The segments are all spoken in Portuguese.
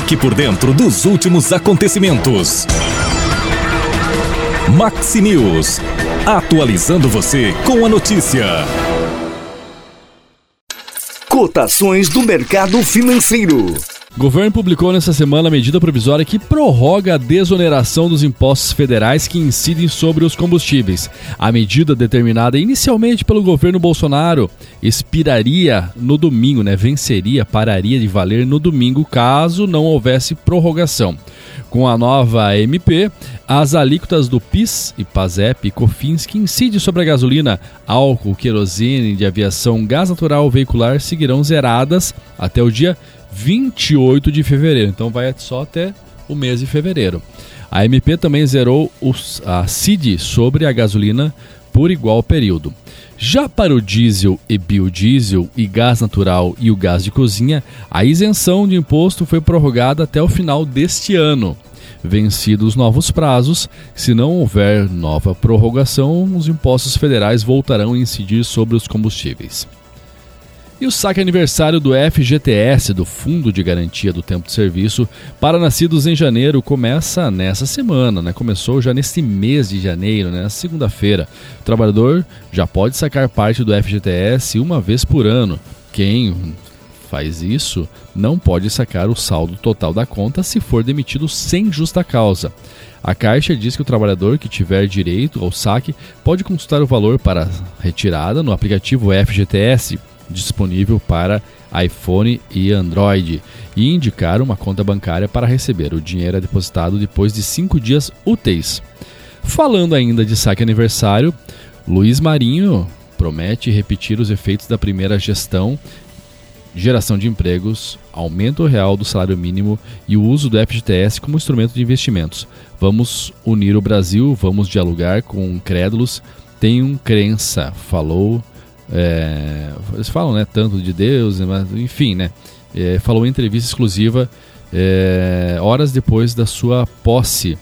Fique por dentro dos últimos acontecimentos. Maxi News. Atualizando você com a notícia. Cotações do mercado financeiro. O governo publicou nesta semana a medida provisória que prorroga a desoneração dos impostos federais que incidem sobre os combustíveis. A medida, determinada inicialmente pelo governo Bolsonaro, expiraria no domingo, né? Venceria, pararia de valer no domingo caso não houvesse prorrogação. Com a nova MP, as alíquotas do PIS e PASEP e COFINS que incidem sobre a gasolina, álcool, querosene de aviação, gás natural veicular seguirão zeradas até o dia 28 de fevereiro. Então vai só até o mês de fevereiro. A MP também zerou os, a CID sobre a gasolina por igual período. Já para o diesel e biodiesel e gás natural e o gás de cozinha, a isenção de imposto foi prorrogada até o final deste ano. Vencidos os novos prazos, se não houver nova prorrogação, os impostos federais voltarão a incidir sobre os combustíveis. E o saque aniversário do FGTS, do Fundo de Garantia do Tempo de Serviço, para nascidos em janeiro começa nessa semana, né? Começou já neste mês de janeiro, né? Segunda-feira. O trabalhador já pode sacar parte do FGTS uma vez por ano. Quem faz isso não pode sacar o saldo total da conta se for demitido sem justa causa. A Caixa diz que o trabalhador que tiver direito ao saque pode consultar o valor para retirada no aplicativo FGTS disponível para iPhone e Android e indicar uma conta bancária para receber o dinheiro é depositado depois de cinco dias úteis. Falando ainda de saque aniversário, Luiz Marinho promete repetir os efeitos da primeira gestão geração de empregos, aumento real do salário mínimo e o uso do FGTS como instrumento de investimentos. Vamos unir o Brasil, vamos dialogar com crédulos. Tenham crença, falou é, eles falam né, tanto de Deus, mas, enfim, né? É, falou em entrevista exclusiva é, horas depois da sua posse,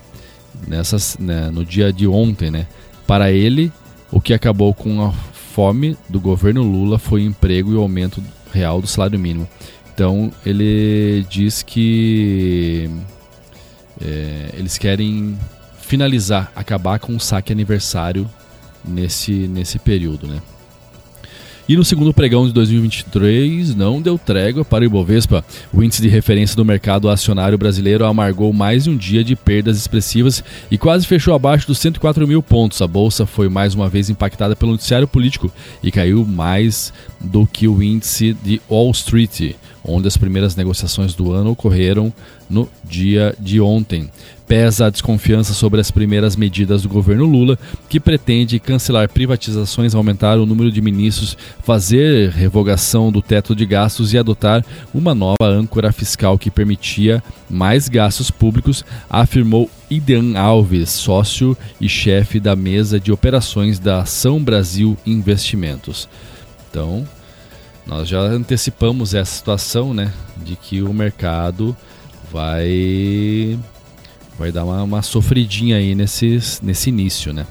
nessas, né, no dia de ontem. Né? Para ele, o que acabou com a fome do governo Lula foi emprego e o aumento real do salário mínimo. Então ele diz que é, eles querem finalizar, acabar com o saque aniversário nesse, nesse período. Né? E no segundo pregão de 2023, não deu trégua para o Ibovespa. O índice de referência do mercado acionário brasileiro amargou mais um dia de perdas expressivas e quase fechou abaixo dos 104 mil pontos. A bolsa foi mais uma vez impactada pelo noticiário político e caiu mais do que o índice de Wall Street, onde as primeiras negociações do ano ocorreram no dia de ontem pesa a desconfiança sobre as primeiras medidas do governo Lula, que pretende cancelar privatizações, aumentar o número de ministros, fazer revogação do teto de gastos e adotar uma nova âncora fiscal que permitia mais gastos públicos, afirmou Idan Alves, sócio e chefe da mesa de operações da Ação Brasil Investimentos. Então, nós já antecipamos essa situação, né, de que o mercado vai vai dar uma, uma sofridinha aí nesse, nesse início, né?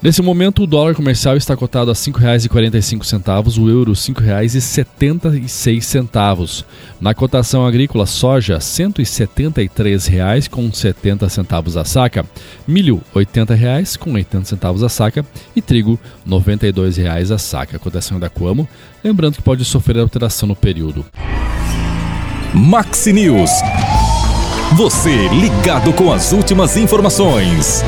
Nesse momento, o dólar comercial está cotado a R$ 5,45, o euro R$ 5,76. Na cotação agrícola, soja R$ 173,70 a saca, milho R$ 80,80 a saca e trigo R$ 92,00 a saca. A cotação da Coamo, lembrando que pode sofrer alteração no período. Maxi News. Você ligado com as últimas informações.